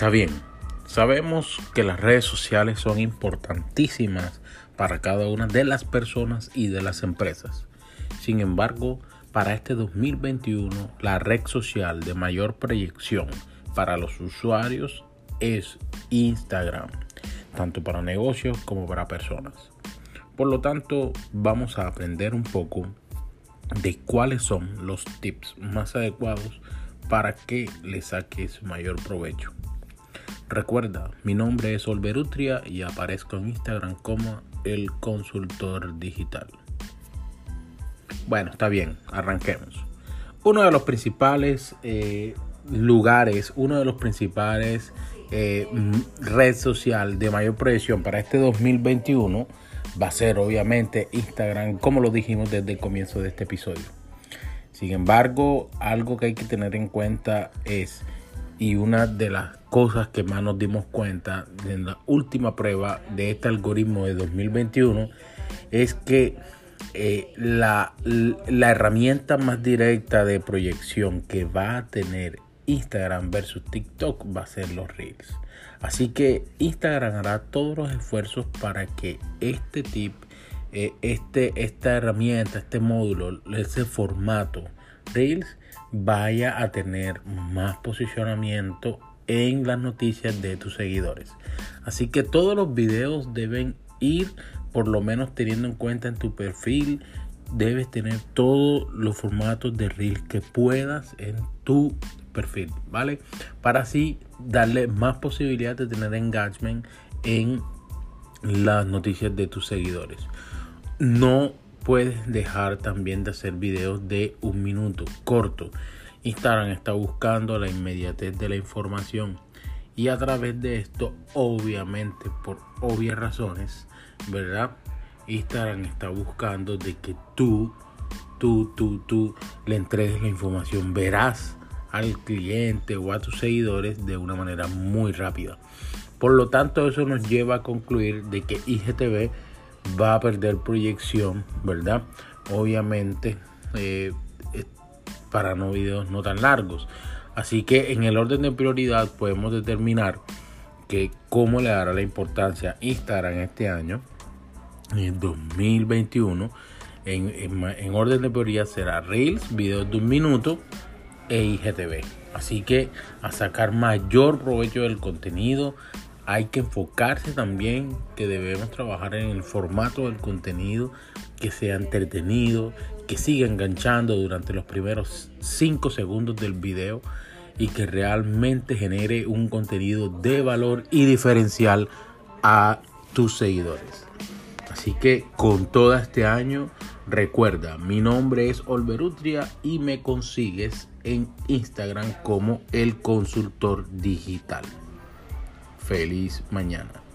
Está bien, sabemos que las redes sociales son importantísimas para cada una de las personas y de las empresas. Sin embargo, para este 2021, la red social de mayor proyección para los usuarios es Instagram, tanto para negocios como para personas. Por lo tanto, vamos a aprender un poco de cuáles son los tips más adecuados para que le saques mayor provecho. Recuerda, mi nombre es Olverutria y aparezco en Instagram como el consultor digital. Bueno, está bien, arranquemos. Uno de los principales eh, lugares, uno de los principales eh, red social de mayor proyección para este 2021 va a ser obviamente Instagram, como lo dijimos desde el comienzo de este episodio. Sin embargo, algo que hay que tener en cuenta es, y una de las cosas que más nos dimos cuenta en la última prueba de este algoritmo de 2021, es que eh, la, la herramienta más directa de proyección que va a tener Instagram versus TikTok va a ser los Reels. Así que Instagram hará todos los esfuerzos para que este tip, eh, este, esta herramienta, este módulo, ese formato Reels vaya a tener más posicionamiento en las noticias de tus seguidores. Así que todos los videos deben ir por lo menos teniendo en cuenta en tu perfil debes tener todos los formatos de Reels que puedas en tu perfil, ¿vale? Para así darle más posibilidad de tener engagement en las noticias de tus seguidores. No puedes dejar también de hacer videos de un minuto corto. Instagram está buscando la inmediatez de la información y a través de esto, obviamente, por obvias razones, ¿verdad? Instagram está buscando de que tú, tú, tú, tú le entregues la información verás al cliente o a tus seguidores de una manera muy rápida. Por lo tanto, eso nos lleva a concluir de que IGTV va a perder proyección, ¿verdad? Obviamente, eh, para no videos no tan largos. Así que en el orden de prioridad podemos determinar que cómo le dará la importancia Instagram este año, en 2021. En, en orden de prioridad será Reels, videos de un minuto e IGTV. Así que a sacar mayor provecho del contenido, hay que enfocarse también que debemos trabajar en el formato del contenido que sea entretenido, que siga enganchando durante los primeros 5 segundos del video y que realmente genere un contenido de valor y diferencial a tus seguidores. Así que con todo este año, recuerda, mi nombre es Olverutria y me consigues en Instagram como el consultor digital. Feliz mañana.